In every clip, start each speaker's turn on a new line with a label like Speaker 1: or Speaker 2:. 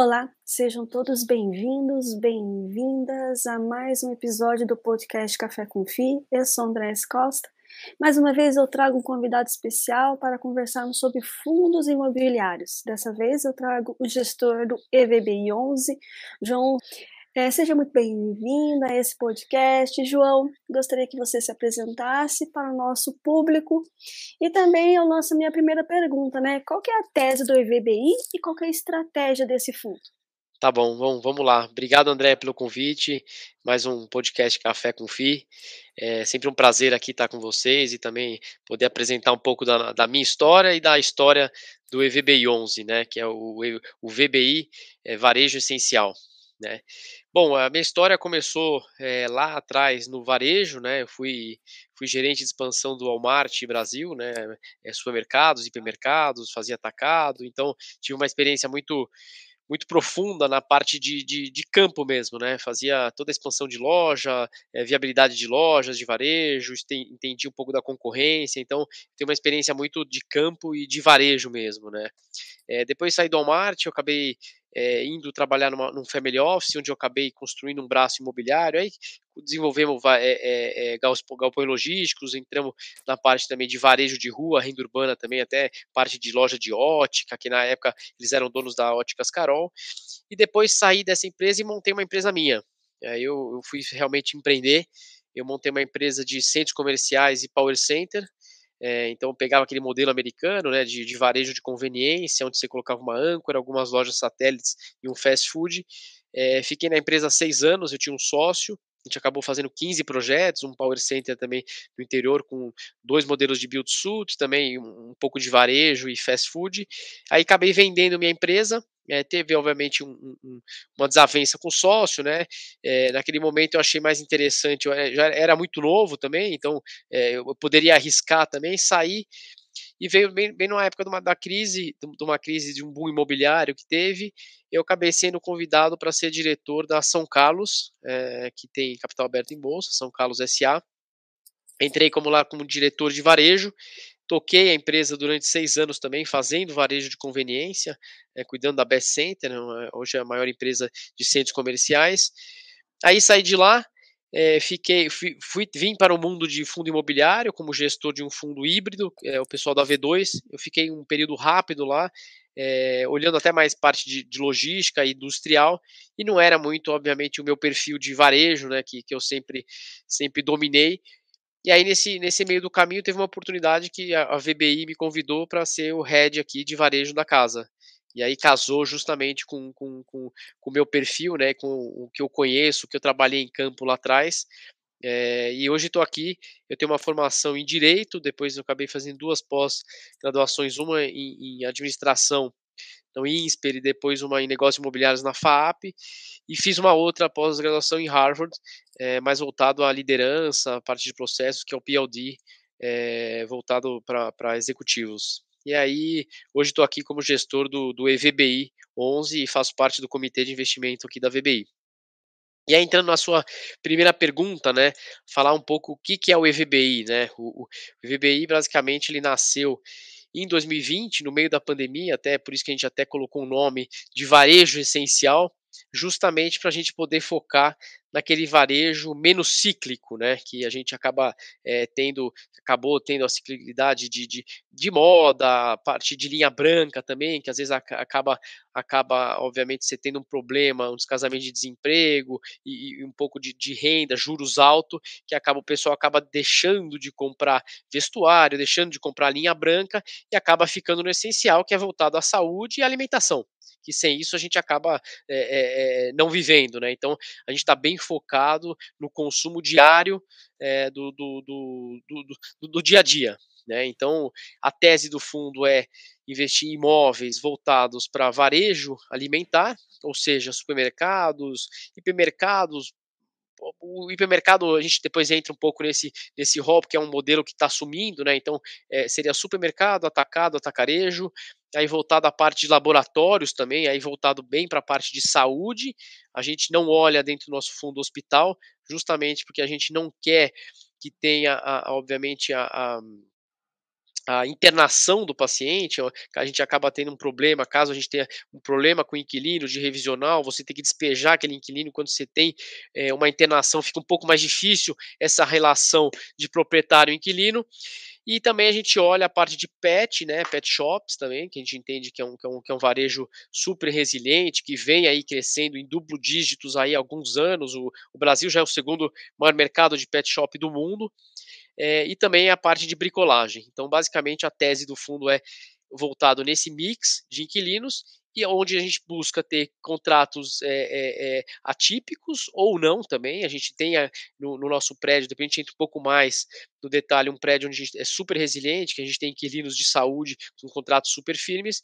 Speaker 1: Olá, sejam todos bem-vindos, bem-vindas a mais um episódio do podcast Café com Fi. Eu sou Andrés Costa. Mais uma vez eu trago um convidado especial para conversarmos sobre fundos imobiliários. Dessa vez eu trago o gestor do EVBI 11, João é, seja muito bem-vinda a esse podcast. João, gostaria que você se apresentasse para o nosso público. E também a minha primeira pergunta, né? Qual é a tese do EVBI e qual é a estratégia desse fundo?
Speaker 2: Tá bom, vamos, vamos lá. Obrigado, André, pelo convite. Mais um podcast Café com FI. É sempre um prazer aqui estar com vocês e também poder apresentar um pouco da, da minha história e da história do EVBI 11, né, que é o, o VBI é, Varejo Essencial. Né? Bom, a minha história começou é, lá atrás no varejo, né? Eu fui, fui gerente de expansão do Walmart Brasil, né? É, supermercados, hipermercados, fazia atacado, então tive uma experiência muito muito profunda na parte de, de, de, campo mesmo, né? Fazia toda a expansão de loja, é, viabilidade de lojas, de varejo, entendi um pouco da concorrência, então tenho uma experiência muito de campo e de varejo mesmo, né? É, depois saí do Walmart, eu acabei é, indo trabalhar numa, num family office, onde eu acabei construindo um braço imobiliário, aí desenvolvemos é, é, galpões logísticos, entramos na parte também de varejo de rua, renda urbana também, até parte de loja de ótica, que na época eles eram donos da Óticas Carol, e depois saí dessa empresa e montei uma empresa minha. Aí eu, eu fui realmente empreender, eu montei uma empresa de centros comerciais e power center, é, então pegava aquele modelo americano, né, de, de, varejo de conveniência, onde você colocava uma âncora, algumas lojas satélites e um fast food. É, fiquei na empresa seis anos, eu tinha um sócio, a gente acabou fazendo 15 projetos, um power center também no interior com dois modelos de build suit, também um, pouco de varejo e fast food. Aí acabei vendendo minha empresa, é, teve, obviamente, um, um, uma desavença com o sócio, né? É, naquele momento eu achei mais interessante, eu já era muito novo também, então é, eu poderia arriscar também, sair. E veio bem, bem numa época de uma, da crise, de uma crise de um boom imobiliário que teve, eu acabei sendo convidado para ser diretor da São Carlos, que tem capital aberto em bolsa, São Carlos SA. Entrei como lá como diretor de varejo Toquei a empresa durante seis anos também, fazendo varejo de conveniência, é, cuidando da Best Center, né, hoje é a maior empresa de centros comerciais. Aí saí de lá, é, fiquei, fui, fui, vim para o mundo de fundo imobiliário como gestor de um fundo híbrido, é, o pessoal da V2. Eu fiquei um período rápido lá, é, olhando até mais parte de, de, logística industrial, e não era muito, obviamente, o meu perfil de varejo, né, que, que eu sempre, sempre dominei. E aí, nesse, nesse meio do caminho, teve uma oportunidade que a, a VBI me convidou para ser o head aqui de varejo da casa. E aí casou justamente com o com, com, com, meu perfil, né, com o que eu conheço, o que eu trabalhei em campo lá atrás. É, e hoje estou aqui, eu tenho uma formação em Direito, depois eu acabei fazendo duas pós-graduações, uma em, em Administração no INSPER e depois uma em negócios imobiliários na FAP, e fiz uma outra pós-graduação em Harvard, é, mais voltado à liderança, parte de processos, que é o PLD, é, voltado para executivos. E aí, hoje estou aqui como gestor do, do EVBI 11 e faço parte do comitê de investimento aqui da VBI. E aí, entrando na sua primeira pergunta, né, falar um pouco o que, que é o EVBI, né, o, o EVBI, basicamente, ele nasceu em 2020, no meio da pandemia, até por isso que a gente até colocou o nome de varejo essencial, justamente para a gente poder focar naquele varejo menos cíclico, né, que a gente acaba é, tendo, acabou tendo a ciclicalidade de, de, de, moda, a parte de linha branca também, que às vezes acaba, acaba obviamente, você tendo um problema, um descasamento de desemprego e, e um pouco de, de, renda, juros altos, que acaba o pessoal acaba deixando de comprar vestuário, deixando de comprar linha branca e acaba ficando no essencial, que é voltado à saúde e alimentação que sem isso a gente acaba é, é, não vivendo, né? Então a gente está bem focado no consumo diário é, do, do, do, do, dia a dia. Né? Então, a tese do fundo é investir em imóveis voltados para varejo alimentar, ou seja, supermercados, hipermercados, o hipermercado, a gente depois entra um pouco nesse, nesse rol, porque é um modelo que está sumindo, né? Então, é, seria supermercado, atacado, atacarejo, aí voltado à parte de laboratórios também, aí voltado bem para a parte de saúde. A gente não olha dentro do nosso fundo hospital, justamente porque a gente não quer que tenha, a, obviamente, a, a a internação do paciente, a gente acaba tendo um problema, caso a gente tenha um problema com o inquilino de revisional, você tem que despejar aquele inquilino quando você tem é, uma internação, fica um pouco mais difícil essa relação de proprietário-inquilino. E também a gente olha a parte de pet, né, pet shops também, que a gente entende que é um, que é um, que é um varejo super resiliente, que vem aí crescendo em duplo dígitos aí há alguns anos. O, o Brasil já é o segundo maior mercado de pet shop do mundo é, e também a parte de bricolagem. Então, basicamente, a tese do fundo é voltado nesse mix de inquilinos e onde a gente busca ter contratos é, é, atípicos ou não também. A gente tem a, no, no, nosso prédio, depois a gente entra um pouco mais no detalhe, um prédio onde é super resiliente, que a gente tem inquilinos de saúde com contratos super firmes,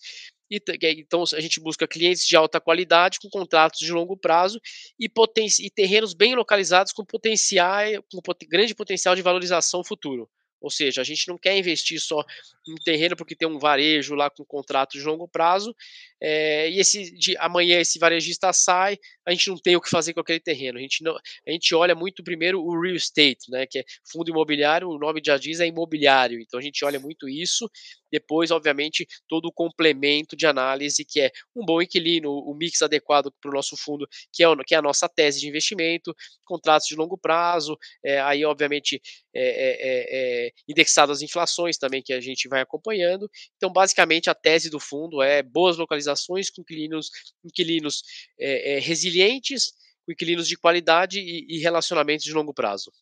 Speaker 2: e, então a gente busca clientes de alta qualidade com contratos de longo prazo e, poten e terrenos bem localizados com potencial, com pot grande potencial de valorização futuro. Ou seja, a gente não quer investir só em terreno porque tem um varejo lá com contrato de longo prazo, é, e esse de amanhã esse varejista sai, a gente não tem o que fazer com aquele terreno. A gente, não, a gente olha muito primeiro o real estate, né, que é fundo imobiliário, o nome já diz é imobiliário, então a gente olha muito isso. Depois, obviamente, todo o complemento de análise, que é um bom inquilino, o mix adequado para o nosso fundo, que é, que é a nossa tese de investimento, contratos de longo prazo, é, aí, obviamente, é, é, indexado às inflações também, que a gente vai acompanhando. Então, basicamente, a tese do fundo é boas localizações com inquilinos, inquilinos é, é, resilientes, com inquilinos de qualidade e, e relacionamentos de longo prazo.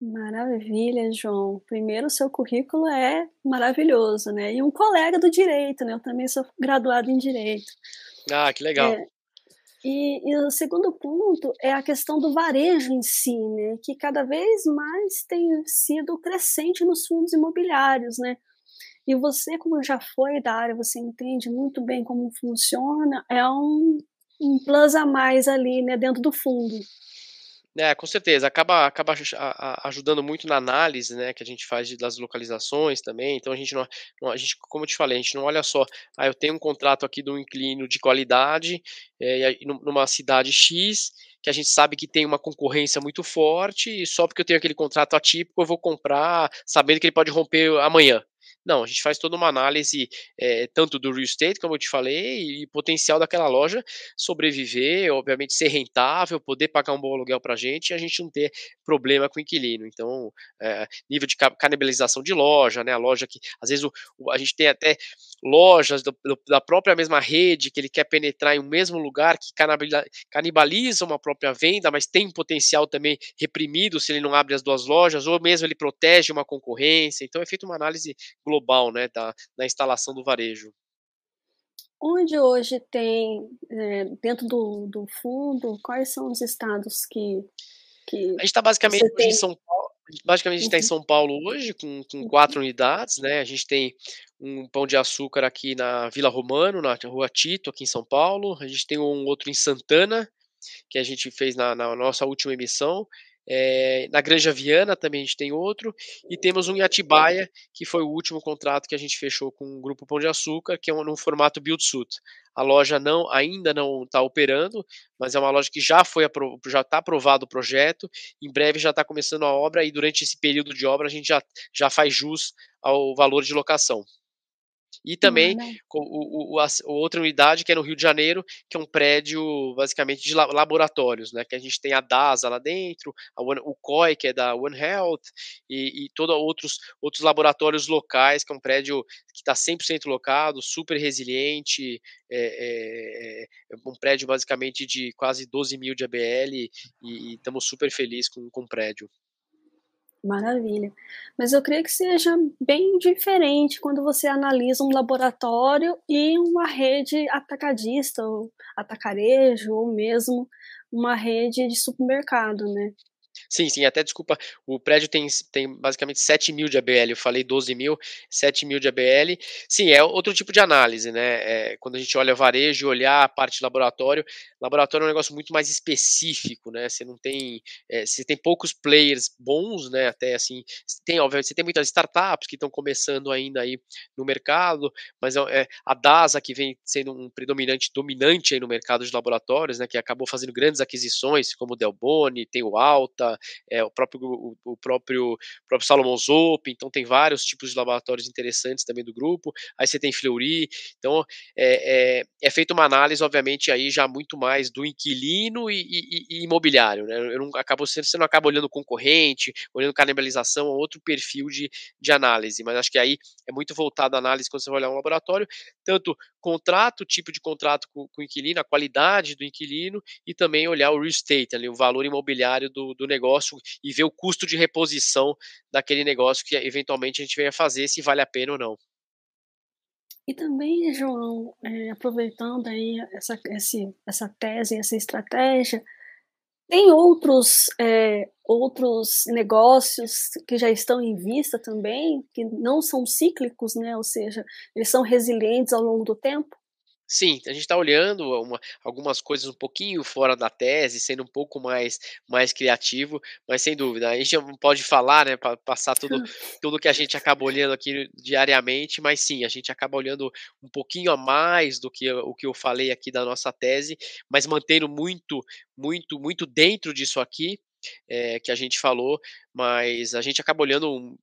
Speaker 1: Maravilha, João. Primeiro, o seu currículo é maravilhoso, né? E um colega do direito, né? Eu também sou graduado em direito.
Speaker 2: Ah, que legal.
Speaker 1: É, e, e, o segundo ponto é a questão do varejo em si, né? Que cada vez mais tem sido crescente nos fundos imobiliários, né? E você, como já foi da área, você entende muito bem como funciona, é um, um plus a mais ali, né, dentro do fundo.
Speaker 2: É, com certeza, acaba, acaba ajudando muito na análise, né, que a gente faz das localizações também, então a gente não, a gente, como eu te falei, a gente não olha só, ah, eu tenho um contrato aqui de um inclino de qualidade, é, numa cidade X, que a gente sabe que tem uma concorrência muito forte, e só porque eu tenho aquele contrato atípico eu vou comprar, sabendo que ele pode romper amanhã. Não, a gente faz toda uma análise é, tanto do real estate, como eu te falei, e potencial daquela loja sobreviver, obviamente ser rentável, poder pagar um bom aluguel para a gente e a gente não ter problema com o inquilino. Então, é, nível de canibalização de loja, né? A loja que às vezes o, o, a gente tem até lojas do, do, da própria mesma rede que ele quer penetrar em um mesmo lugar que canibaliza uma própria venda, mas tem um potencial também reprimido se ele não abre as duas lojas, ou mesmo ele protege uma concorrência. Então é feita uma análise global né, da, da instalação do varejo.
Speaker 1: Onde hoje tem, é, dentro do, do fundo, quais são os estados que. que
Speaker 2: a gente está basicamente em São Paulo. Basicamente, a gente está uhum. em São Paulo hoje, com, com uhum. quatro unidades, né? A gente tem um pão de açúcar aqui na Vila Romano, na rua Tito, aqui em São Paulo. A gente tem um outro em Santana, que a gente fez na, na nossa última emissão. É, na Granja Viana também a gente tem outro, e temos um em Atibaia, que foi o último contrato que a gente fechou com o Grupo Pão de Açúcar, que é um, no formato Build Suit. A loja não, ainda não está operando, mas é uma loja que já foi já está aprovado o projeto, em breve já está começando a obra, e durante esse período de obra a gente já, já faz jus ao valor de locação. E também o, o, a, outra unidade que é no Rio de Janeiro, que é um prédio basicamente de laboratórios, né? Que a gente tem a DASA lá dentro, One, o COI, que é da One Health, e, e todos outros, outros laboratórios locais, que é um prédio que está 100% locado, super resiliente, é, é, é, um prédio basicamente de quase 12 mil de ABL, e estamos super felizes com, com o prédio.
Speaker 1: Maravilha. Mas eu creio que seja bem diferente quando você analisa um laboratório e uma rede atacadista, ou atacarejo, ou mesmo uma rede de supermercado, né?
Speaker 2: Sim, sim, até desculpa, o prédio tem, tem basicamente 7 mil de ABL, eu falei 12 mil, 7 mil de ABL. Sim, é outro tipo de análise, né? É, quando a gente olha varejo olhar a parte de laboratório, laboratório é um negócio muito mais específico, né? Você não tem, é, você tem poucos players bons, né? Até assim, tem, você tem muitas startups que estão começando ainda aí no mercado, mas é, é, a DASA que vem sendo um predominante, dominante aí no mercado de laboratórios, né? Que acabou fazendo grandes aquisições, como o Delboni, tem o Alta, é, o próprio o, o próprio o próprio Salomon Zope, então tem vários tipos de laboratórios interessantes também do grupo. Aí você tem Fleury, então é, é, é feita uma análise, obviamente, aí já muito mais do inquilino e, e, e imobiliário, né? Eu não acabo você não acaba olhando concorrente, olhando canibalização, outro perfil de, de análise, mas acho que aí é muito voltado a análise quando você vai olhar um laboratório, tanto contrato, tipo de contrato com, com o inquilino, a qualidade do inquilino e também olhar o real estate, ali, o valor imobiliário do, do negócio e ver o custo de reposição daquele negócio que eventualmente a gente venha fazer, se vale a pena ou não.
Speaker 1: E também, João, é, aproveitando aí essa, esse, essa tese, essa estratégia, tem outros, é, outros negócios que já estão em vista também, que não são cíclicos, né? ou seja, eles são resilientes ao longo do tempo?
Speaker 2: Sim, a gente está olhando uma, algumas coisas um pouquinho fora da tese, sendo um pouco mais, mais criativo, mas sem dúvida, a gente não pode falar, né, para passar tudo, tudo que a gente acaba olhando aqui diariamente, mas sim, a gente acaba olhando um pouquinho a mais do que o que eu falei aqui da nossa tese, mas mantendo muito, muito, muito dentro disso aqui, é, que a gente falou, mas a gente acaba olhando,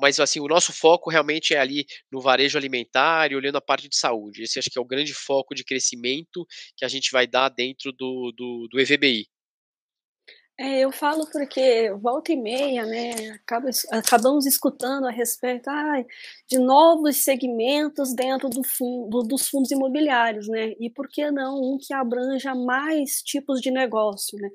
Speaker 2: mas assim, o nosso foco realmente é ali no varejo alimentar e olhando a parte de saúde. Esse acho que é o grande foco de crescimento que a gente vai dar dentro do, do, do EVBI.
Speaker 1: É, eu falo porque volta e meia, né, acaba, acabamos escutando a respeito de novos segmentos dentro do fundo, dos fundos imobiliários, né, e por que não um que abranja mais tipos de negócio, né.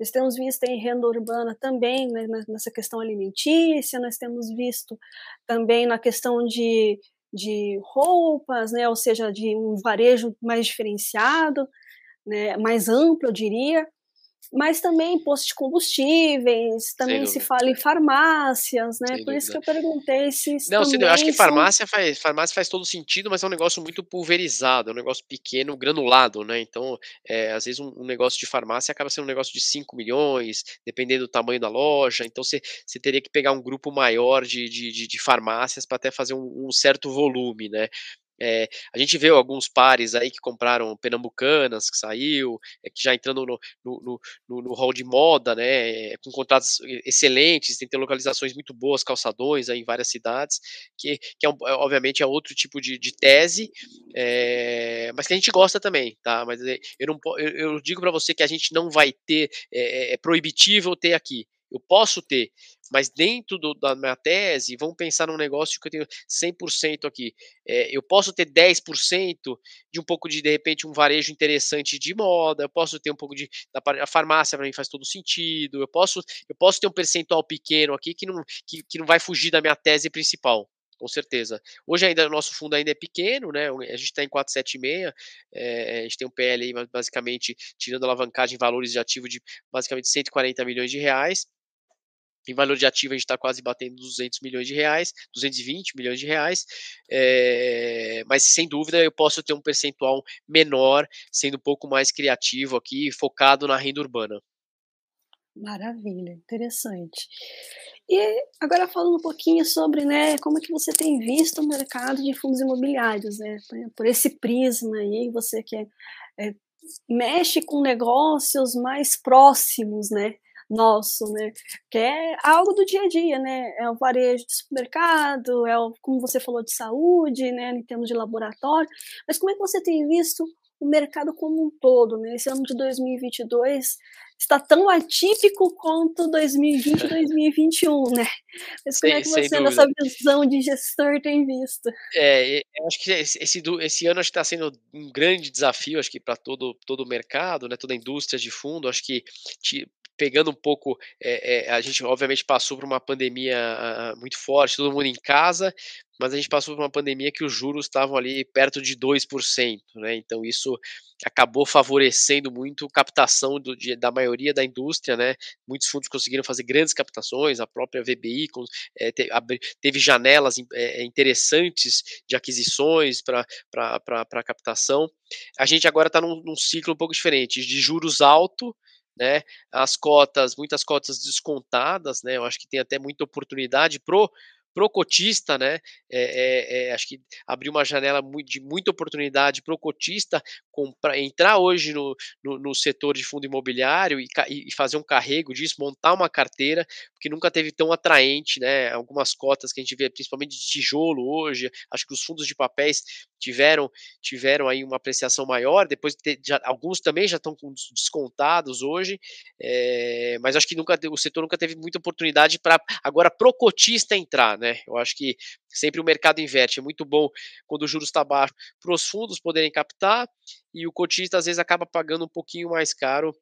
Speaker 1: Nós temos visto em renda urbana também, né, nessa questão alimentícia, nós temos visto também na questão de, de roupas, né, ou seja, de um varejo mais diferenciado, né, mais amplo, eu diria, mas também postos de combustíveis, também se fala em farmácias, né? Sem Por dúvida. isso que eu perguntei se
Speaker 2: Não, eu acho que farmácia faz, farmácia faz todo sentido, mas é um negócio muito pulverizado, é um negócio pequeno, granulado, né? Então, é, às vezes um, um, negócio de farmácia acaba sendo um negócio de 5 milhões, dependendo do tamanho da loja, então você, você teria que pegar um grupo maior de, de, de, de farmácias para até fazer um, um certo volume, né? É, a gente vê alguns pares aí que compraram Pernambucanas, que saiu, é, que já entrando no, no, no, no, hall de moda, né, com contratos excelentes, tem, tem localizações muito boas, calçadões aí em várias cidades, que, que é, um, obviamente é outro tipo de, de tese, é, mas que a gente gosta também, tá? Mas eu, não, eu, eu digo para você que a gente não vai ter, é, é proibitivo ter aqui. Eu posso ter, mas dentro do, da minha tese, vamos pensar num negócio que eu tenho 100% aqui. É, eu posso ter 10% de um pouco de, de repente, um varejo interessante de moda, eu posso ter um pouco de. a farmácia para mim faz todo sentido, eu posso, eu posso ter um percentual pequeno aqui que não, que, que não vai fugir da minha tese principal com certeza. Hoje ainda o nosso fundo ainda é pequeno, né? A gente está em 476, é, a gente tem um PL aí, basicamente tirando alavancagem valores de ativo de basicamente 140 milhões de reais. Em valor de ativo, a gente está quase batendo 200 milhões de reais, 220 milhões de reais, é, mas sem dúvida eu posso ter um percentual menor, sendo um pouco mais criativo aqui, focado na renda urbana.
Speaker 1: Maravilha, interessante. E agora falando um pouquinho sobre, né, como é que você tem visto o mercado de fundos imobiliários, né, por esse prisma aí, você que é, é, mexe com negócios mais próximos, né, nosso, né? Que é algo do dia a dia, né? É o varejo de supermercado, é o, como você falou, de saúde, né? Em termos de laboratório. Mas como é que você tem visto o mercado como um todo, né? Esse ano de 2022 está tão atípico quanto 2020 e 2021, né? Mas como é que você, nessa visão de gestor, tem visto?
Speaker 2: É, eu acho que esse, esse, esse ano está sendo um grande desafio, acho que para todo, todo o mercado, né? Toda a indústria de fundo, acho que pegando um pouco, é, é, a gente obviamente passou por uma pandemia uh, muito forte, todo mundo em casa, mas a gente passou por uma pandemia que os juros estavam ali perto de 2%, né? Então isso acabou favorecendo muito a captação do, de, da maioria da indústria, né? Muitos fundos conseguiram fazer grandes captações, a própria VBI é, te, ab, teve janelas é, interessantes de aquisições para captação. A gente agora está num, num ciclo um pouco diferente, de juros alto, né? As cotas, muitas cotas descontadas, né? Eu acho que tem até muita oportunidade pro pro cotista, né? É, é, é, acho que abriu uma janela de muita oportunidade pro cotista comprar, entrar hoje no, no, no setor de fundo imobiliário e, e, fazer um carrego disso, montar uma carteira, porque nunca teve tão atraente, né? Algumas cotas que a gente vê, principalmente de tijolo hoje, acho que os fundos de papéis tiveram tiveram aí uma apreciação maior, depois já, alguns também já estão descontados hoje, é, mas acho que nunca o setor nunca teve muita oportunidade para agora pro cotista entrar, né? Eu acho que sempre o mercado inverte, é muito bom quando o juros está baixo para os fundos poderem captar e o cotista às vezes acaba pagando um pouquinho mais caro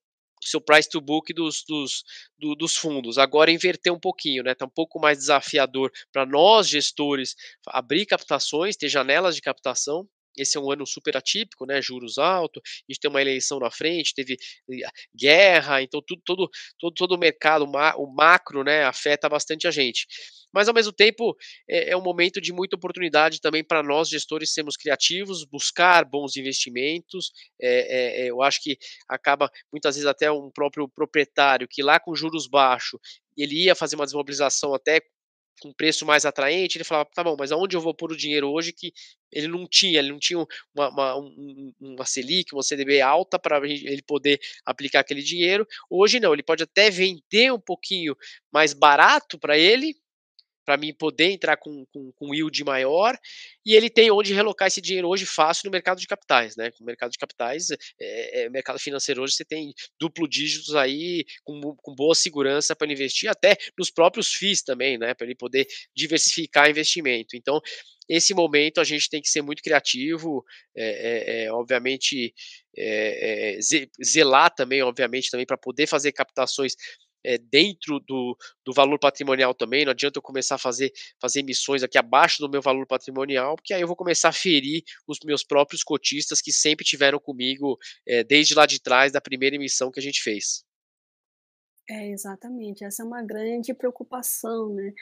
Speaker 2: seu price to book dos, dos, do, dos fundos. Agora inverter um pouquinho, né? Está um pouco mais desafiador para nós gestores abrir captações, ter janelas de captação. Esse é um ano super atípico, né? Juros altos, a gente tem uma eleição na frente, teve eh, guerra, então tudo, todo, todo, todo o mercado, o macro, né, afeta bastante a gente mas ao mesmo tempo é, é um momento de muita oportunidade também para nós gestores sermos criativos, buscar bons investimentos. É, é, eu acho que acaba muitas vezes até um próprio proprietário que lá com juros baixos ele ia fazer uma desmobilização até com preço mais atraente, ele falava, tá bom, mas aonde eu vou pôr o dinheiro hoje que ele não tinha, ele não tinha uma, uma, um, uma Selic, uma CDB alta para ele poder aplicar aquele dinheiro. Hoje não, ele pode até vender um pouquinho mais barato para ele, para mim poder entrar com, com, com yield maior, e ele tem onde relocar esse dinheiro hoje fácil no mercado de capitais, né? No mercado de capitais, é, é, mercado financeiro hoje você tem duplo dígitos aí com, com boa segurança para investir, até nos próprios FIIs também, né? Para ele poder diversificar investimento. Então, esse momento a gente tem que ser muito criativo, é, é, obviamente é, zelar também, obviamente, também para poder fazer captações é, dentro do, do valor patrimonial também. Não adianta eu começar a fazer, fazer emissões aqui abaixo do meu valor patrimonial, porque aí eu vou começar a ferir os meus próprios cotistas que sempre tiveram comigo é, desde lá de trás da primeira emissão que a gente fez.
Speaker 1: É, exatamente. Essa é uma grande preocupação, né?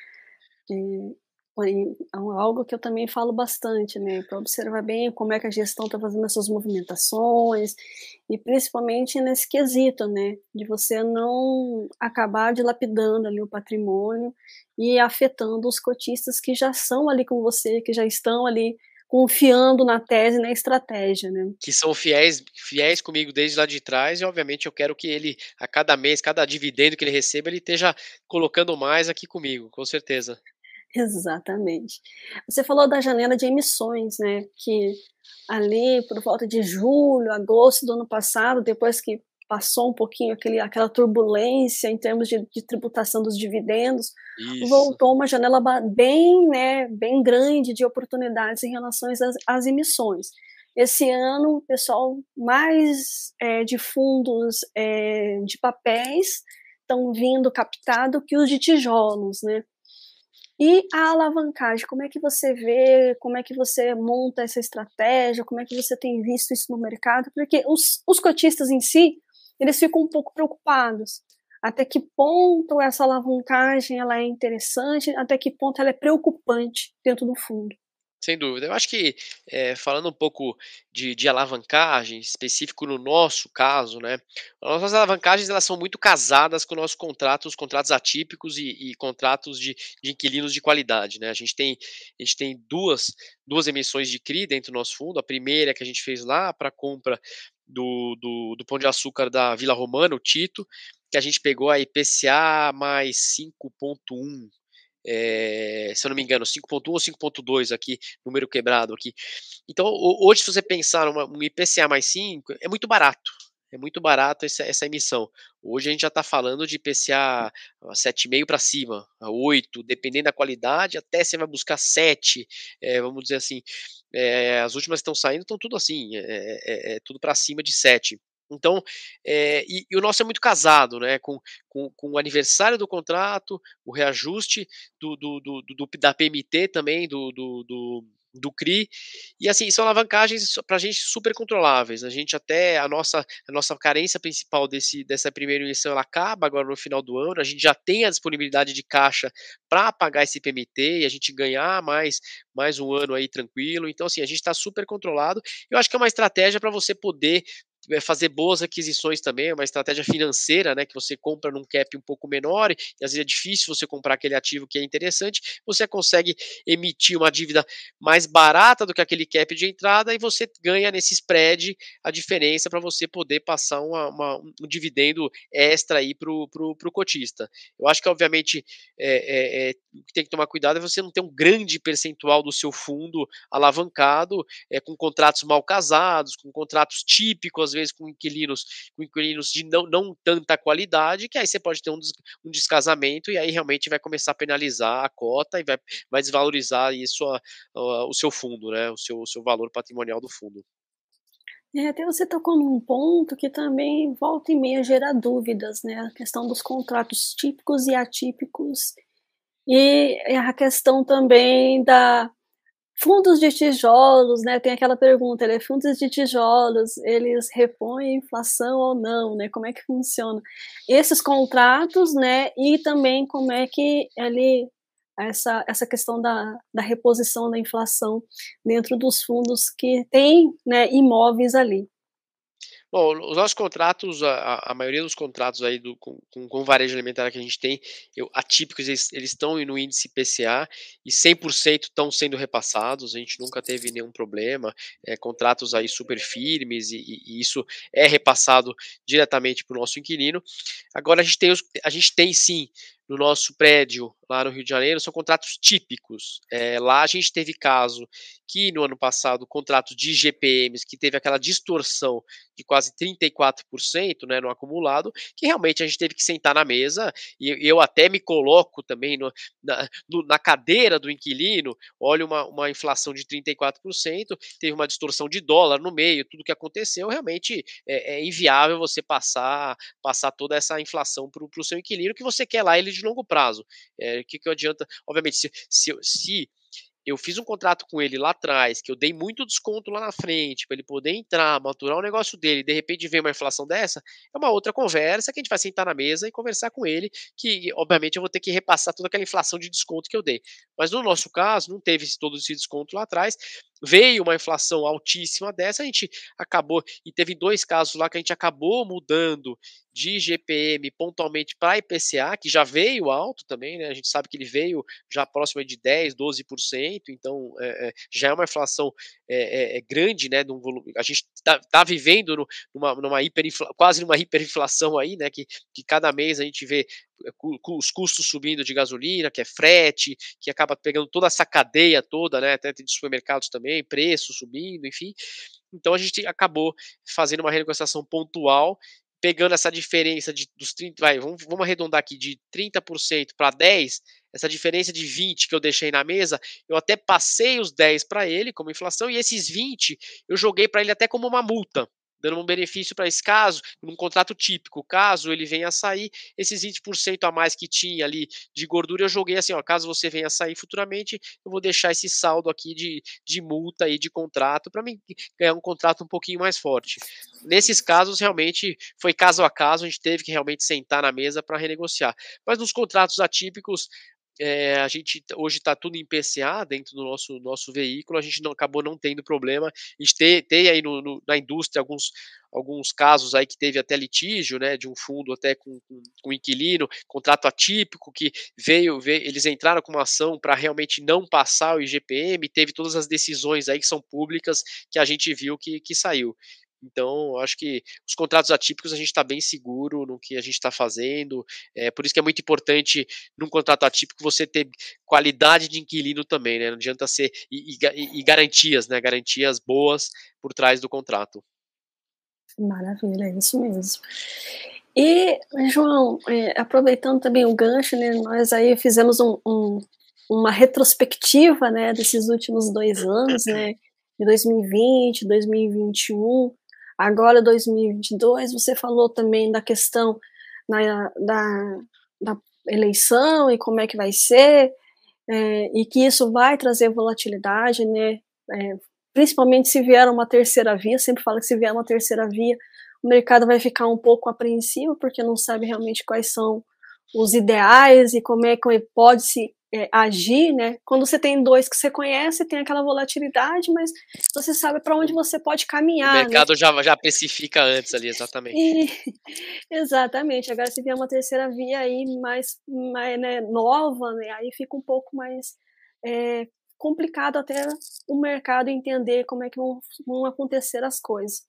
Speaker 1: De é algo que eu também falo bastante, né, para observar bem como é que a gestão está fazendo essas movimentações e principalmente nesse quesito, né, de você não acabar dilapidando ali o patrimônio e afetando os cotistas que já são ali com você, que já estão ali confiando na tese, na estratégia, né?
Speaker 2: Que são fiéis, fiéis comigo desde lá de trás e obviamente eu quero que ele a cada mês, cada dividendo que ele receba, ele esteja colocando mais aqui comigo, com certeza.
Speaker 1: Exatamente. Você falou da janela de emissões, né? Que ali, por volta de julho, agosto do ano passado, depois que passou um pouquinho aquele, aquela turbulência em termos de, de tributação dos dividendos, Isso. voltou uma janela bem, né, bem grande de oportunidades em relação às, às emissões. Esse ano, o pessoal mais é, de fundos é, de papéis estão vindo captado que os de tijolos, né? E a alavancagem, como é que você vê, como é que você monta essa estratégia, como é que você tem visto isso no mercado? Porque os, os cotistas em si, eles ficam um pouco preocupados. Até que ponto essa alavancagem ela é interessante, até que ponto ela é preocupante dentro do fundo.
Speaker 2: Sem dúvida. Eu acho que, é, falando um pouco de, de, alavancagem, específico no nosso caso, né? Nossas alavancagens elas são muito casadas com nossos contratos, contratos atípicos e, e contratos de, de, inquilinos de qualidade, né? A gente tem, a gente tem duas, duas emissões de CRI dentro do nosso fundo. A primeira que a gente fez lá para compra do, do, do Pão de Açúcar da Vila Romana, o Tito, que a gente pegou a IPCA mais 5.1 é, se eu não me engano, 5.1 ou 5.2 aqui, número quebrado aqui. Então, hoje, se você pensar um IPCA mais 5, é muito barato. É muito barato essa, essa emissão. Hoje a gente já está falando de IPCA 7,5 para cima, 8, dependendo da qualidade, até você vai buscar 7, é, vamos dizer assim. É, as últimas que estão saindo estão tudo assim, é, é tudo para cima de 7. Então, é, e, e, o nosso é muito casado, né? Com, com, com, o aniversário do contrato, o reajuste do, do, do, do da PMT também, do, do, do, CRI. E assim, são alavancagens para a gente super controláveis. A gente até, a nossa, a nossa carência principal desse, dessa primeira emissão, ela acaba agora no final do ano. A gente já tem a disponibilidade de caixa para pagar esse PMT e a gente ganhar mais, mais um ano aí tranquilo. Então, assim, a gente está super controlado. Eu acho que é uma estratégia para você poder fazer boas aquisições também, é uma estratégia financeira, né, que você compra num cap um pouco menor, e às vezes é difícil você comprar aquele ativo que é interessante, você consegue emitir uma dívida mais barata do que aquele cap de entrada e você ganha nesse spread a diferença para você poder passar uma, uma, um dividendo extra aí para o cotista. Eu acho que, obviamente, é, é, é, tem que tomar cuidado é você não ter um grande percentual do seu fundo alavancado é, com contratos mal casados, com contratos típicos, às vezes com inquilinos, com inquilinos de não, não tanta qualidade, que aí você pode ter um, um descasamento e aí realmente vai começar a penalizar a cota e vai, vai desvalorizar isso a, a, o seu fundo, né? O seu, o seu valor patrimonial do fundo.
Speaker 1: É, até você tocou num ponto que também volta e meia gera dúvidas, né? A questão dos contratos típicos e atípicos e a questão também da fundos de tijolos, né? Tem aquela pergunta, né? Fundos de tijolos, eles repõem a inflação ou não, né? Como é que funciona esses contratos, né? E também como é que ele essa, essa questão da, da reposição da inflação dentro dos fundos que tem né, imóveis ali.
Speaker 2: Bom, os nossos contratos, a, a maioria dos contratos aí do, com, com, varejo alimentar que a gente tem, eu, atípicos, eles, eles estão no índice PCA e 100% estão sendo repassados, a gente nunca teve nenhum problema, é, contratos aí super firmes e, e, e isso é repassado diretamente para o nosso inquilino. Agora a gente tem, os, a gente tem sim no nosso prédio lá no Rio de Janeiro são contratos típicos. É, lá a gente teve caso que no ano passado, contratos de GPMs, que teve aquela distorção de quase 34% né, no acumulado, que realmente a gente teve que sentar na mesa, e eu até me coloco também no, na, no, na, cadeira do inquilino, olha uma, uma inflação de 34%, teve uma distorção de dólar no meio, tudo que aconteceu, realmente é, é inviável você passar, passar toda essa inflação para o seu inquilino, que você quer lá ele de longo prazo. É, o que, que adianta? Obviamente, se, se, se eu fiz um contrato com ele lá atrás, que eu dei muito desconto lá na frente, para ele poder entrar, maturar o negócio dele, e de repente vem uma inflação dessa, é uma outra conversa que a gente vai sentar na mesa e conversar com ele, que obviamente eu vou ter que repassar toda aquela inflação de desconto que eu dei. Mas no nosso caso, não teve todo esse desconto lá atrás, veio uma inflação altíssima dessa, a gente acabou, e teve dois casos lá que a gente acabou mudando de GPM pontualmente para IPCA, que já veio alto também, né? A gente sabe que ele veio já próximo de 10, 12%, então é, é, já é uma inflação é, é, é grande, né? De um volume, a gente está tá vivendo no, numa, numa hiperinfla, quase numa hiperinflação aí, né? Que, que cada mês a gente vê é, os custos subindo de gasolina, que é frete, que acaba pegando toda essa cadeia toda, né, até de supermercados também, preço subindo, enfim. Então a gente acabou fazendo uma renegociação pontual, pegando essa diferença de, dos 30, vai, vamos, vamos arredondar aqui, de 30% para 10%, essa diferença de 20 que eu deixei na mesa, eu até passei os 10 para ele como inflação, e esses 20 eu joguei para ele até como uma multa dando um benefício para esse caso, num contrato típico, caso ele venha a sair, esses 20% a mais que tinha ali de gordura, eu joguei assim, ó, caso você venha a sair futuramente, eu vou deixar esse saldo aqui de, de multa e de contrato para mim ganhar um contrato um pouquinho mais forte. Nesses casos, realmente, foi caso a caso, a gente teve que realmente sentar na mesa para renegociar. Mas nos contratos atípicos, é, a gente hoje está tudo em PCA dentro do nosso, nosso veículo, a gente não, acabou não tendo problema. A gente tem, tem aí no, no, na indústria alguns, alguns casos aí que teve até litígio, né, de um fundo até com, com, com inquilino, contrato atípico que veio, veio eles entraram com uma ação para realmente não passar o IGPM, teve todas as decisões aí que são públicas que a gente viu que, que saiu. Então, acho que os contratos atípicos a gente está bem seguro no que a gente está fazendo. É, por isso que é muito importante, num contrato atípico, você ter qualidade de inquilino também, né? Não adianta ser. E, e, e garantias, né? Garantias boas por trás do contrato.
Speaker 1: Maravilha, é isso mesmo. E, João, é, aproveitando também o gancho, né, nós aí fizemos um, um, uma retrospectiva né, desses últimos dois anos, né, de 2020, 2021, Agora, 2022, você falou também da questão na, da, da eleição e como é que vai ser, é, e que isso vai trazer volatilidade, né? É, principalmente se vier uma terceira via, sempre falo que se vier uma terceira via, o mercado vai ficar um pouco apreensivo, porque não sabe realmente quais são os ideais e como é que pode se é, agir, né? Quando você tem dois que você conhece, tem aquela volatilidade, mas você sabe para onde você pode caminhar.
Speaker 2: O né? mercado né? já, já precifica antes ali, exatamente.
Speaker 1: E, exatamente. Agora, se vier uma terceira via aí mais, mais né, nova, né, aí fica um pouco mais é, complicado até o mercado entender como é que vão, vão acontecer as coisas.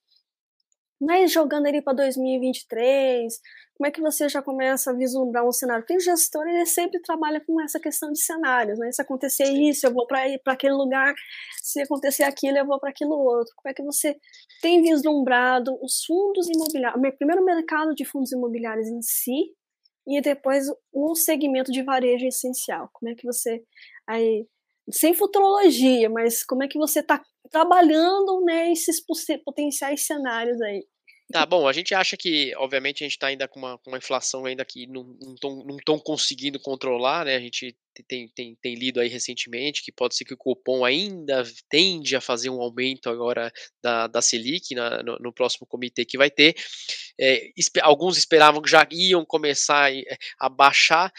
Speaker 1: Mas jogando ali para 2023, como é que você já começa a vislumbrar um cenário? Porque o gestor ele sempre trabalha com essa questão de cenários, né? Se acontecer isso, eu vou para aquele lugar, se acontecer aquilo, eu vou para aquilo outro. Como é que você tem vislumbrado os fundos imobiliários, primeiro o mercado de fundos imobiliários em si, e depois o segmento de varejo essencial? Como é que você aí sem futurologia, mas como é que você está trabalhando né, esses potenciais cenários aí?
Speaker 2: Tá bom, a gente acha que, obviamente, a gente está ainda com uma, com uma inflação ainda que não estão conseguindo controlar, né? A gente tem, tem, tem lido aí recentemente que pode ser que o cupom ainda tende a fazer um aumento agora da, da Selic na, no, no, próximo comitê que vai ter. É, alguns esperavam que já iam começar a baixar,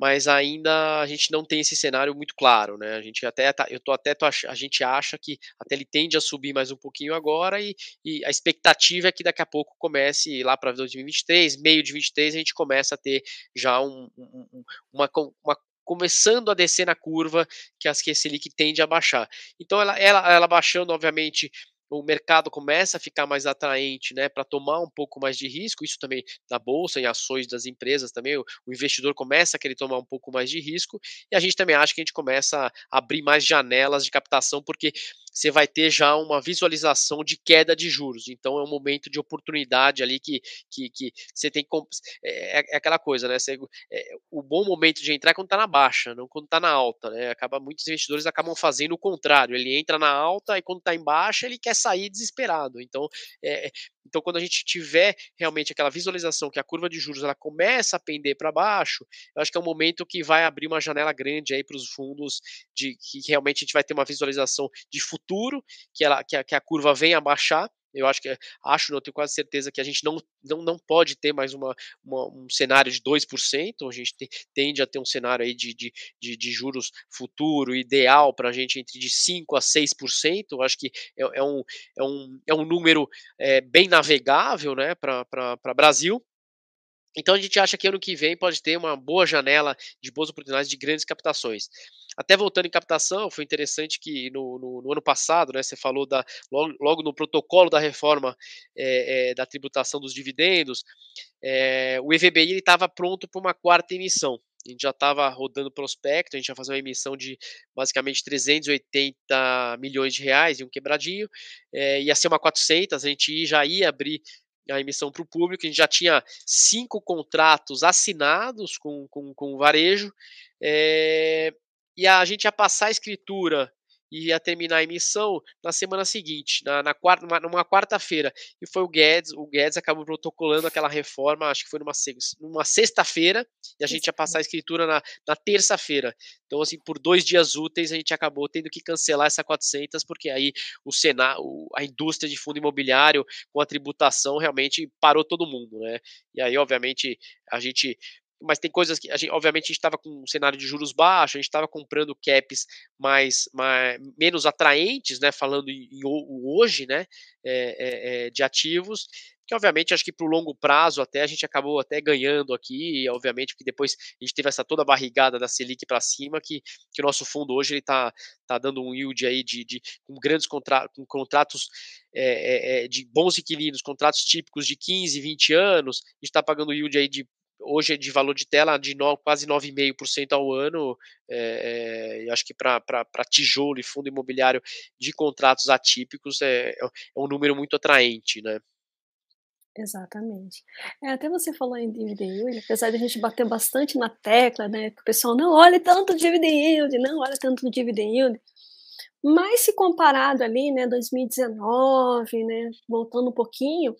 Speaker 2: mas ainda a gente não tem esse cenário muito claro, né? A gente até tá, eu tô até tô, a gente acha que até ele tende a subir mais um pouquinho agora e, e a expectativa é que daqui a pouco comece lá para 2023, meio de 23 a gente começa a ter já um, um, uma, uma começando a descer na curva que a Selic tende a baixar. Então ela, ela, ela baixando, obviamente, o mercado começa a ficar mais atraente, né, para tomar um pouco mais de risco, isso também na bolsa, em ações das empresas também, o, o, investidor começa a querer tomar um pouco mais de risco, e a gente também acha que a gente começa a abrir mais janelas de captação, porque você vai ter já uma visualização de queda de juros. Então é um momento de oportunidade ali que, que, que você tem que. É, é, é aquela coisa, né? Você, é, o bom momento de entrar é quando está na baixa, não quando está na alta. Né? Acaba, muitos investidores acabam fazendo o contrário. Ele entra na alta e quando está em baixa, ele quer sair desesperado. Então, é, então, quando a gente tiver realmente aquela visualização que a curva de juros ela começa a pender para baixo, eu acho que é um momento que vai abrir uma janela grande aí para os fundos de que realmente a gente vai ter uma visualização de futuro, que, ela, que, a, que a curva venha a baixar, eu acho que acho, não tenho quase certeza que a gente não, não, não pode ter mais uma, uma um cenário de 2%, a gente te, tende a ter um cenário aí de, de, de, de juros futuro ideal para a gente entre de 5% a 6%, eu acho que é, é, um, é, um, é um número é, bem navegável né, para Brasil. Então a gente acha que ano que vem pode ter uma boa janela de boas oportunidades de grandes captações. Até voltando em captação, foi interessante que no, no, no ano passado, né, você falou da, logo, logo no protocolo da reforma é, é, da tributação dos dividendos, é, o EVBI estava pronto para uma quarta emissão. A gente já estava rodando prospecto, a gente ia fazer uma emissão de basicamente 380 milhões de reais e um quebradinho, ia ser uma 400, a gente já ia abrir a emissão para o público, a gente já tinha cinco contratos assinados com, com, com o varejo, é, e a gente ia passar a escritura e ia terminar a emissão na semana seguinte, na, na quarta, numa, numa quarta-feira. E foi o Guedes, o Guedes acabou protocolando aquela reforma, acho que foi numa, numa sexta-feira, e a gente ia passar a escritura na, na terça-feira. Então, assim, por dois dias úteis, a gente acabou tendo que cancelar essa 400, porque aí o Senado, a indústria de fundo imobiliário com a tributação realmente parou todo mundo, né? E aí, obviamente, a gente mas tem coisas que a gente, obviamente, a gente estava com um cenário de juros baixos, a gente estava comprando caps mais, mais, menos atraentes, né? Falando em, hoje, né? É, é, de ativos, que obviamente acho que para o longo prazo até a gente acabou até ganhando aqui, e obviamente que depois a gente teve essa toda barrigada da Selic para cima, que, que o nosso fundo hoje ele está tá dando um yield aí de, de com grandes contra, com contratos é, é, de bons inquilinos, contratos típicos de 15, 20 anos, a gente está pagando yield aí de hoje é de valor de tela de no, quase 9,5% ao ano, é, é, acho que para tijolo e fundo imobiliário de contratos atípicos é, é um número muito atraente, né?
Speaker 1: Exatamente. É, até você falou em dividend yield, apesar de a gente bater bastante na tecla, né, que o pessoal não olha tanto dividend yield, não olha tanto dividend yield, mas se comparado ali, né, 2019, né, voltando um pouquinho,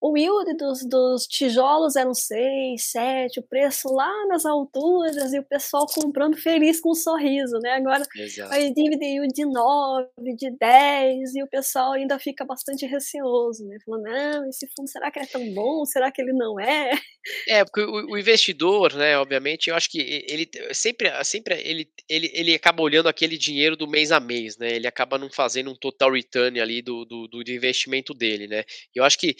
Speaker 1: o yield dos, dos tijolos eram 6, 7, o preço lá nas alturas e o pessoal comprando feliz com um sorriso, né? Agora
Speaker 2: Exato.
Speaker 1: aí dívida yield de 9, de 10 e o pessoal ainda fica bastante receoso, né? Falando, não, esse fundo será que é tão bom? Será que ele não é?
Speaker 2: É, porque o, o investidor, né, obviamente, eu acho que ele sempre, sempre ele, ele, ele acaba olhando aquele dinheiro do mês a mês, né? Ele acaba não fazendo um total return ali do, do, do investimento dele, né? Eu acho que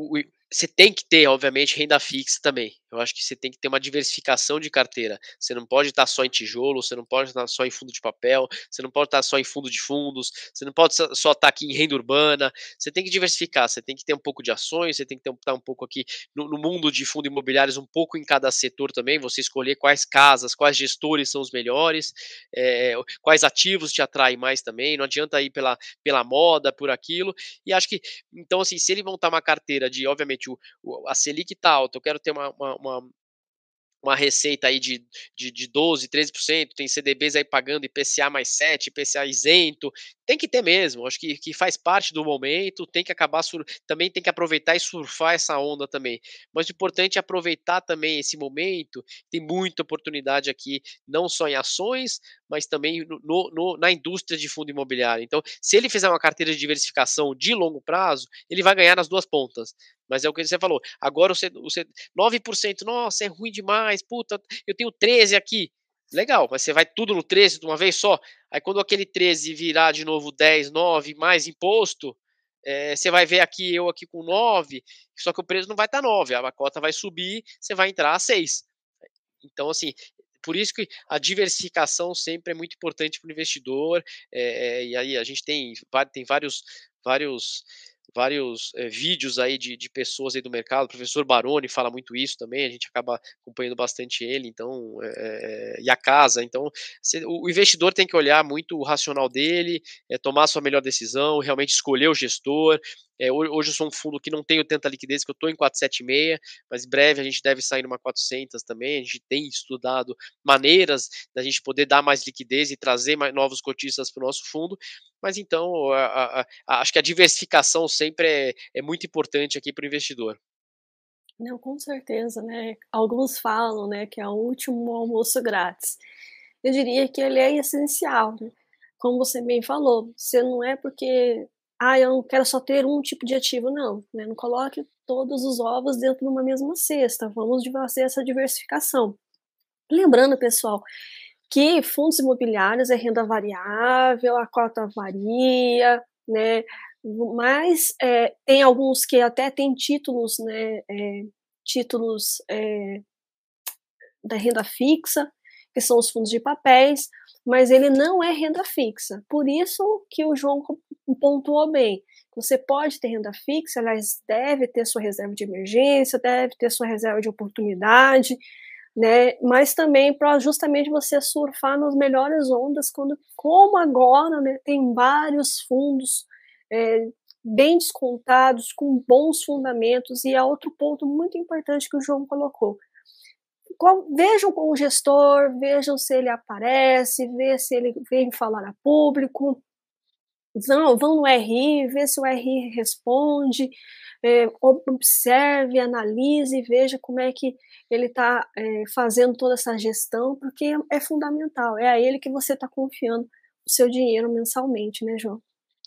Speaker 2: o, você tem que ter, obviamente, renda fixa também. Eu acho que você tem que ter uma diversificação de carteira. Você não pode estar só em tijolo, você não pode estar só em fundo de papel, você não pode estar só em fundo de fundos, você não pode só estar aqui em renda urbana. Você tem que diversificar, você tem que ter um pouco de ações, você tem que estar um pouco aqui no, no mundo de fundo imobiliários, um pouco em cada setor também. Você escolher quais casas, quais gestores são os melhores, é, quais ativos te atraem mais também. Não adianta ir pela, pela moda, por aquilo. E acho que, então, assim, se ele montar uma carteira de, obviamente, o, o a Selic está alta, eu quero ter uma, uma uma, uma receita aí de, de, de 12%, 13%, tem CDBs aí pagando IPCA mais 7, IPCA isento, tem que ter mesmo, acho que, que faz parte do momento, tem que acabar, também tem que aproveitar e surfar essa onda também, mas o importante é aproveitar também esse momento, tem muita oportunidade aqui, não só em ações, mas também no, no, na indústria de fundo imobiliário, então se ele fizer uma carteira de diversificação de longo prazo, ele vai ganhar nas duas pontas, mas é o que você falou. Agora você, você 9%, nossa, é ruim demais, puta, eu tenho 13 aqui. Legal, mas você vai tudo no 13 de uma vez só. Aí quando aquele 13 virar de novo 10, 9, mais imposto, é, você vai ver aqui eu aqui com 9, só que o preço não vai estar tá 9, a cota vai subir, você vai entrar a 6. Então, assim, por isso que a diversificação sempre é muito importante para o investidor. É, e aí a gente tem, tem vários, vários vários é, vídeos aí de, de pessoas aí do mercado, o professor Baroni fala muito isso também, a gente acaba acompanhando bastante ele, então, é, e a casa, então, cê, o investidor tem que olhar muito o racional dele, é, tomar a sua melhor decisão, realmente escolher o gestor, é, hoje eu sou um fundo que não tenho tanta liquidez, que eu estou em 476, mas em breve a gente deve sair numa 400 também. A gente tem estudado maneiras da gente poder dar mais liquidez e trazer mais novos cotistas para o nosso fundo. Mas então, a, a, a, acho que a diversificação sempre é, é muito importante aqui para o investidor.
Speaker 1: Não, com certeza, né? Alguns falam, né, que é o último almoço grátis. Eu diria que ele é essencial, né? Como você bem falou, você não é porque ah, eu quero só ter um tipo de ativo, não. Né? Não coloque todos os ovos dentro de uma mesma cesta. Vamos fazer essa diversificação. Lembrando, pessoal, que fundos imobiliários é renda variável, a cota varia, né? Mas é, tem alguns que até têm títulos, né? É, títulos é, da renda fixa, que são os fundos de papéis, mas ele não é renda fixa. Por isso que o João pontuou bem. Você pode ter renda fixa, aliás, deve ter sua reserva de emergência, deve ter sua reserva de oportunidade, né? Mas também para justamente você surfar nas melhores ondas, quando, como agora, né, tem vários fundos é, bem descontados, com bons fundamentos, e é outro ponto muito importante que o João colocou vejam com o gestor, vejam se ele aparece, vê se ele vem falar a público, vão, vão no RI, vê se o RI responde, é, observe, analise, veja como é que ele está é, fazendo toda essa gestão, porque é fundamental, é a ele que você está confiando o seu dinheiro mensalmente, né, João?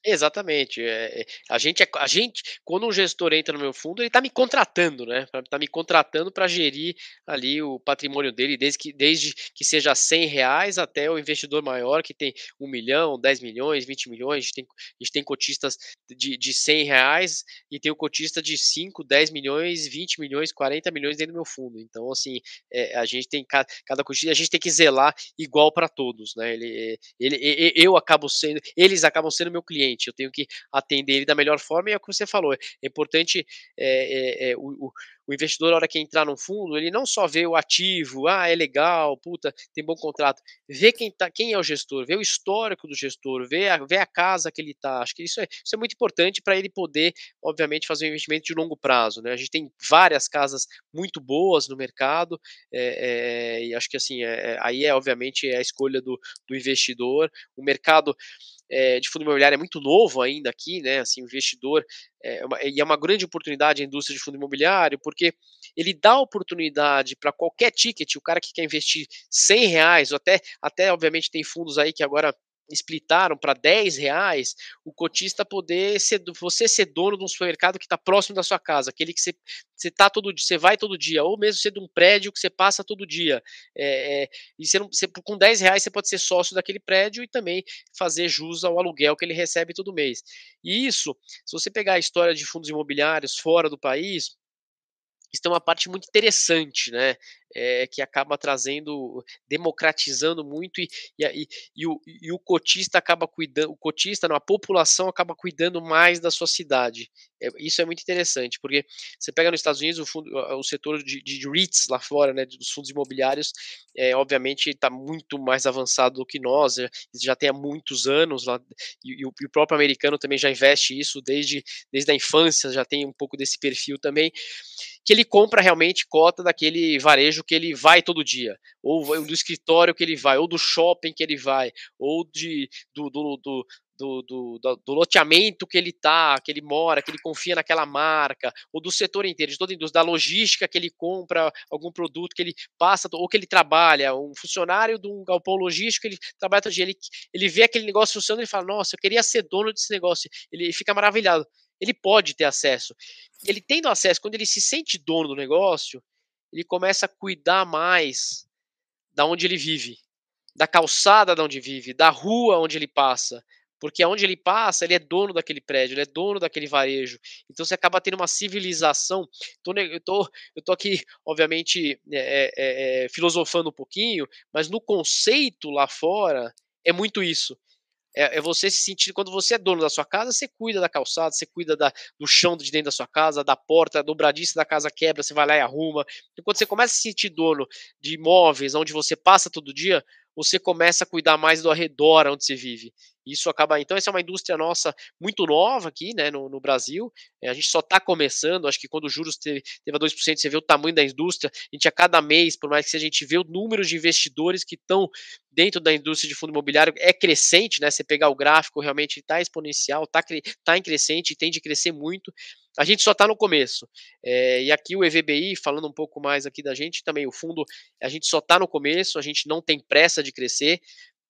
Speaker 2: Exatamente. É, a, gente, é, a gente, quando um gestor entra no meu fundo, ele está me contratando, né? Está me contratando para gerir ali o patrimônio dele, desde que, desde que seja 100 reais até o investidor maior, que tem 1 milhão, 10 milhões, 20 milhões. A gente tem, a gente tem cotistas de, de 100 reais e tem o cotista de 5, 10 milhões, 20 milhões, 40 milhões dentro do meu fundo. Então, assim, é, a gente tem cada, cada cotista, a gente tem que zelar igual para todos, né? Ele, ele, eu acabo sendo, eles acabam sendo meu cliente cliente, eu tenho que atender ele da melhor forma, e é o que você falou, é importante é, é, é, o, o investidor, na hora que entrar no fundo, ele não só vê o ativo, ah, é legal, puta, tem bom contrato, vê quem, tá, quem é o gestor, vê o histórico do gestor, vê a, vê a casa que ele está. Acho que isso é, isso é muito importante para ele poder, obviamente, fazer um investimento de longo prazo. Né? A gente tem várias casas muito boas no mercado, é, é, e acho que assim, é, aí é obviamente a escolha do, do investidor. O mercado é, de fundo imobiliário é muito novo ainda aqui, né? Assim, investidor é uma, e é uma grande oportunidade a indústria de fundo imobiliário, porque ele dá oportunidade para qualquer ticket, o cara que quer investir 100 reais, ou até, até obviamente tem fundos aí que agora splitaram para 10 reais, o cotista poder ser, você ser dono de um supermercado que está próximo da sua casa, aquele que você, você tá todo você vai todo dia, ou mesmo ser de um prédio que você passa todo dia. É, é, e você, não, você, com 10 reais você pode ser sócio daquele prédio e também fazer jus ao aluguel que ele recebe todo mês. E isso, se você pegar a história de fundos imobiliários fora do país, isso uma parte muito interessante, né? É, que acaba trazendo, democratizando muito e, e, e, o, e o cotista acaba cuidando, o cotista, não, a população acaba cuidando mais da sua cidade. É, isso é muito interessante, porque você pega nos Estados Unidos o, fundo, o setor de, de REITs lá fora, né, dos fundos imobiliários, é, obviamente está muito mais avançado do que nós, é, já tem há muitos anos lá, e, o, e o próprio americano também já investe isso desde, desde a infância, já tem um pouco desse perfil também que ele compra realmente cota daquele varejo que ele vai todo dia, ou do escritório que ele vai, ou do shopping que ele vai, ou de, do, do, do do, do, do, do, loteamento que ele tá, que ele mora, que ele confia naquela marca, ou do setor inteiro, de toda a indústria, da logística que ele compra algum produto que ele passa, ou que ele trabalha, um funcionário de um galpão logístico, ele trabalha todo dia, ele, ele vê aquele negócio funcionando e fala, nossa, eu queria ser dono desse negócio, ele fica maravilhado. Ele pode ter acesso. Ele tendo acesso, quando ele se sente dono do negócio, ele começa a cuidar mais da onde ele vive, da calçada da onde vive, da rua onde ele passa. Porque onde ele passa, ele é dono daquele prédio, ele é dono daquele varejo. Então você acaba tendo uma civilização. eu, tô, tô aqui, obviamente, é, é, é, filosofando um pouquinho, mas no conceito lá fora é muito isso. É, é, você se sentir, quando você é dono da sua casa, você cuida da calçada, você cuida da, do chão de dentro da sua casa, da porta, a dobradiça da casa quebra, você vai lá e arruma. E quando você começa a se sentir dono de imóveis, onde você passa todo dia, você começa a cuidar mais do arredor onde você vive. Isso acaba. Então, essa é uma indústria nossa muito nova aqui, né, no, no Brasil. É, a gente só está começando. Acho que quando os juros teve, teve a 2%, você vê o tamanho da indústria. A gente, a cada mês, por mais que a gente vê o número de investidores que estão dentro da indústria de fundo imobiliário, é crescente, né? Você pegar o gráfico, realmente está exponencial, está tá em crescente tende a crescer muito. A gente só está no começo. É, e aqui o EVBI, falando um pouco mais aqui da gente, também o fundo, a gente só está no começo, a gente não tem pressa de crescer.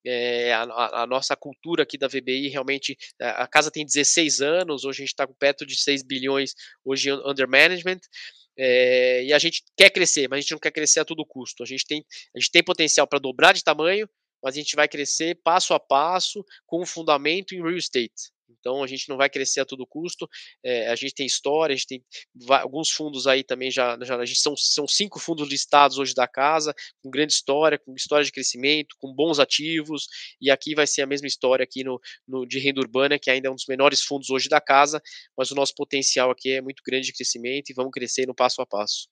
Speaker 2: É, a, a, nossa cultura aqui da VBI realmente, a casa tem 16 anos, hoje a gente está com perto de 6 bilhões hoje under management, é, e a gente quer crescer, mas a gente não quer crescer a todo custo. A gente tem, a gente tem potencial para dobrar de tamanho, mas a gente vai crescer passo a passo com um fundamento em real estate. Então a gente não vai crescer a todo custo. É, a gente tem história, a gente tem alguns fundos aí também já, já a gente são, são cinco fundos listados hoje da casa, com grande história, com história de crescimento, com bons ativos. E aqui vai ser a mesma história aqui no, no de renda urbana, que ainda é um dos menores fundos hoje da casa, mas o nosso potencial aqui é muito grande de crescimento e vamos crescer no passo a passo.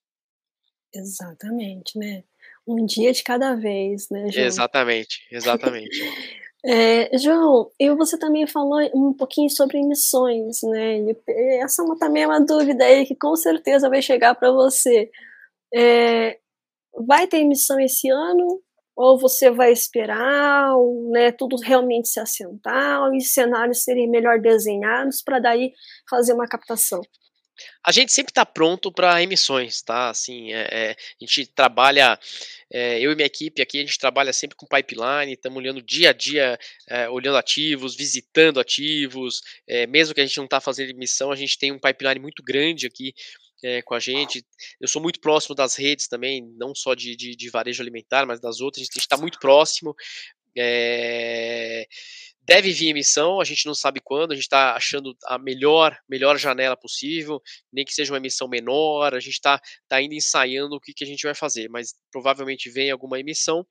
Speaker 1: Exatamente, né? Um dia de cada vez, né,
Speaker 2: João? Exatamente, exatamente.
Speaker 1: É, João, e você também falou um pouquinho sobre emissões, né? E essa é também é uma dúvida aí que com certeza vai chegar para você. É, vai ter emissão esse ano? Ou você vai esperar, né, tudo realmente se assentar, e cenários serem melhor desenhados para daí fazer uma captação?
Speaker 2: A gente sempre está pronto para emissões, tá? Assim, é, é, a gente trabalha, é, eu e minha equipe aqui, a gente trabalha sempre com pipeline, estamos olhando dia a dia, é, olhando ativos, visitando ativos, é, mesmo que a gente não está fazendo emissão, a gente tem um pipeline muito grande aqui é, com a gente. Eu sou muito próximo das redes também, não só de, de, de varejo alimentar, mas das outras, a gente está muito próximo. É, Deve vir emissão, a gente não sabe quando, a gente está achando a melhor, melhor janela possível, nem que seja uma emissão menor, a gente está tá ainda ensaiando o que, que a gente vai fazer, mas provavelmente vem alguma emissão,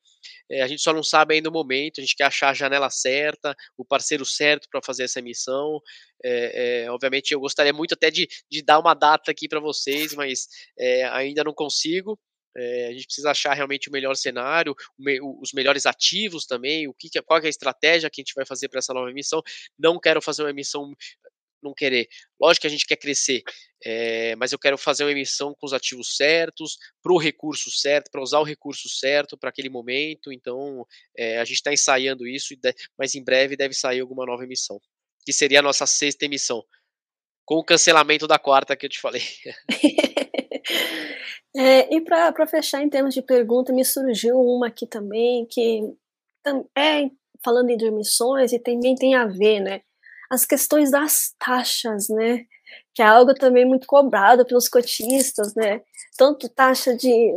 Speaker 2: é, a gente só não sabe ainda o momento, a gente quer achar a janela certa, o parceiro certo para fazer essa emissão. É, é, obviamente, eu gostaria muito até de, de dar uma data aqui para vocês, mas ainda não consigo. É, a gente precisa achar realmente o melhor cenário, os melhores ativos também, o que, qual é a estratégia que a gente vai fazer para essa nova emissão. Não quero fazer uma emissão, não querer. Lógico que a gente quer crescer, é, mas eu quero fazer uma emissão com os ativos certos, para o recurso certo, para usar o recurso certo para aquele momento. Então, é, a gente está ensaiando isso, mas em breve deve sair alguma nova emissão, que seria a nossa sexta emissão. com o cancelamento da quarta que eu te falei.
Speaker 1: é, e para fechar em termos de pergunta, me surgiu uma aqui também que é falando de emissões e também tem a ver, né? As questões das taxas, né? Que é algo também muito cobrado pelos cotistas, né? Tanto taxa de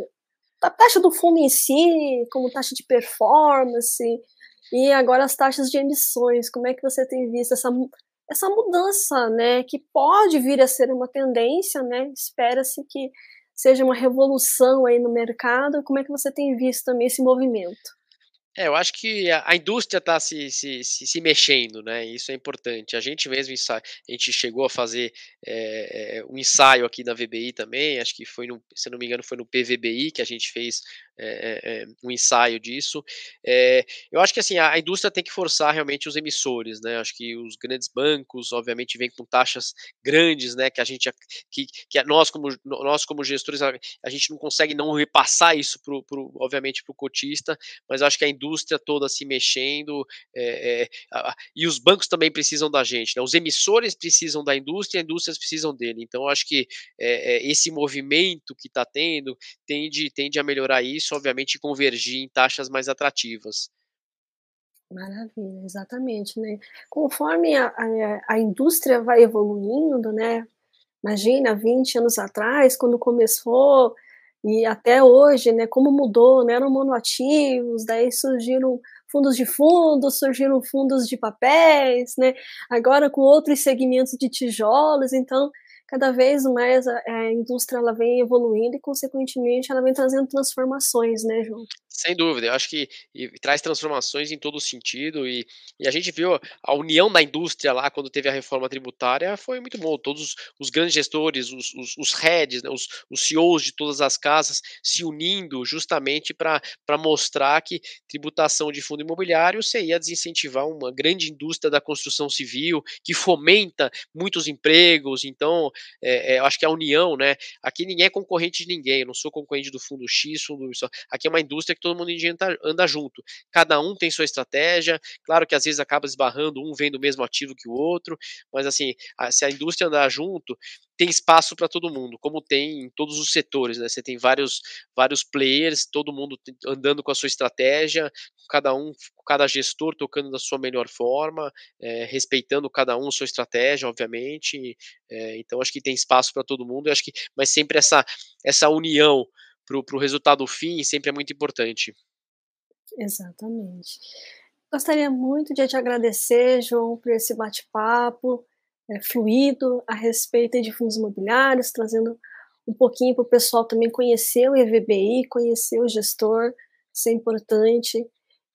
Speaker 1: a taxa do fundo em si, como taxa de performance, e agora as taxas de emissões. Como é que você tem visto essa, essa mudança, né? Que pode vir a ser uma tendência, né? Espera-se que seja uma revolução aí no mercado. Como é que você tem visto também esse movimento?
Speaker 2: É, eu acho que a, indústria está se, se, se, se, mexendo, né? Isso é importante. A gente mesmo, a gente chegou a fazer é, um ensaio aqui na VBI também, acho que foi, no, se não me engano, foi no PVBI que a gente fez é, um ensaio disso. É, eu acho que assim a, indústria tem que forçar realmente os emissores, né? Acho que os grandes bancos, obviamente, vêm com taxas grandes, né? Que a gente, que, que nós como nós como gestores, a, a gente não consegue não repassar isso pro, pro obviamente para o cotista, mas acho que a indústria toda se mexendo é, a, e os bancos também precisam da gente, né? Os emissores precisam da indústria, as indústrias precisam dele. Então acho que esse movimento que está tendo tende tende a melhorar isso isso, obviamente, convergir em taxas mais atrativas.
Speaker 1: Maravilha, exatamente, né? Conforme a, a, a, indústria vai evoluindo, né? Imagina, 20 anos atrás, quando começou, e até hoje, né? Como mudou, né? Eram monoativos, daí surgiram fundos de fundos, surgiram fundos de papéis, né? Agora com outros segmentos de tijolos, então cada vez mais a, a indústria ela vem evoluindo e, consequentemente, ela vem trazendo transformações, né, João?
Speaker 2: Sem dúvida, eu acho que traz transformações em todo sentido e, e, a gente viu a união da indústria lá quando teve a reforma tributária foi muito bom. Todos os grandes gestores, os, os, os heads, né, os, os CEOs de todas as casas se unindo justamente para mostrar que tributação de fundo imobiliário seria desincentivar uma grande indústria da construção civil que fomenta muitos empregos. Então, é, é, eu acho que a união, né? Aqui ninguém é concorrente de ninguém, eu não sou concorrente do fundo X, fundo Y. Aqui é uma indústria que todo mundo anda, junto. Cada um tem sua estratégia, claro que às vezes acaba esbarrando, um vendo o mesmo ativo que o outro, mas assim, se a indústria andar junto, tem espaço para todo mundo, como tem em todos os setores, né? Você tem vários, vários players, todo mundo andando com a sua estratégia, cada um, cada gestor tocando da sua melhor forma, é, respeitando cada um sua estratégia, obviamente. É, então acho que tem espaço para todo mundo. acho que, mas sempre essa essa união para o resultado fim sempre é muito importante.
Speaker 1: Exatamente. Gostaria muito de te agradecer, João, por esse bate-papo é, fluido a respeito de fundos imobiliários, trazendo um pouquinho para o pessoal também conhecer o EVBI, conhecer o gestor, isso é importante.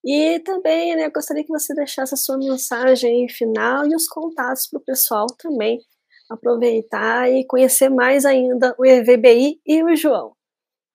Speaker 1: E também, né, gostaria que você deixasse a sua mensagem final e os contatos para o pessoal também aproveitar e conhecer mais ainda o EVBI e o João.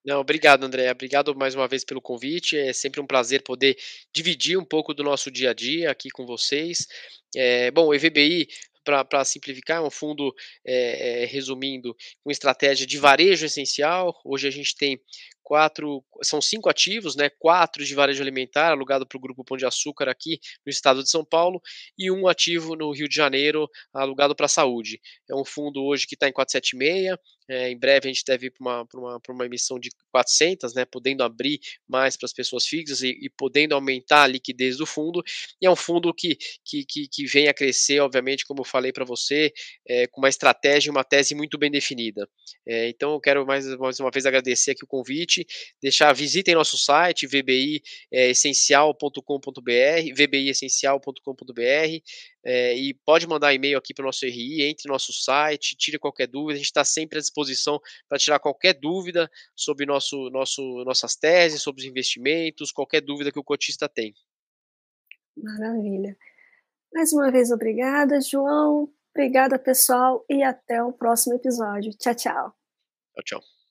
Speaker 2: Não, obrigado, André. Obrigado mais uma vez pelo convite. É sempre um prazer poder dividir um pouco do nosso dia a dia aqui com vocês. É, bom, o EVBI para simplificar, é um fundo, é, é, resumindo, com estratégia de varejo essencial. Hoje a gente tem quatro, são cinco ativos, né? Quatro de varejo alimentar, alugado para o Grupo Pão de Açúcar aqui no estado de São Paulo, e um ativo no Rio de Janeiro, alugado para a saúde. É um fundo hoje que está em 476, é, em breve a gente deve ir para uma, uma, uma emissão de 400, né, podendo abrir mais para as pessoas fixas e, e, podendo aumentar a liquidez do fundo. E é um fundo que, que, que, que vem a crescer, obviamente, como eu falei para você, é, com uma estratégia e uma tese muito bem definida. É, então eu quero mais, mais uma vez agradecer aqui o convite, deixar, visitem nosso site, vbiessencial.com.br, vbiessencial.com.br, é, e pode mandar e-mail aqui para o nosso RI, entre no nosso site, tire qualquer dúvida, a gente está sempre à disposição para tirar qualquer dúvida sobre nosso, nosso, nossas teses, sobre os investimentos, qualquer dúvida que o cotista tem.
Speaker 1: Maravilha. Mais uma vez, obrigada, João. Obrigada, pessoal, e até o próximo episódio. Tchau, tchau.
Speaker 2: Tchau, tchau.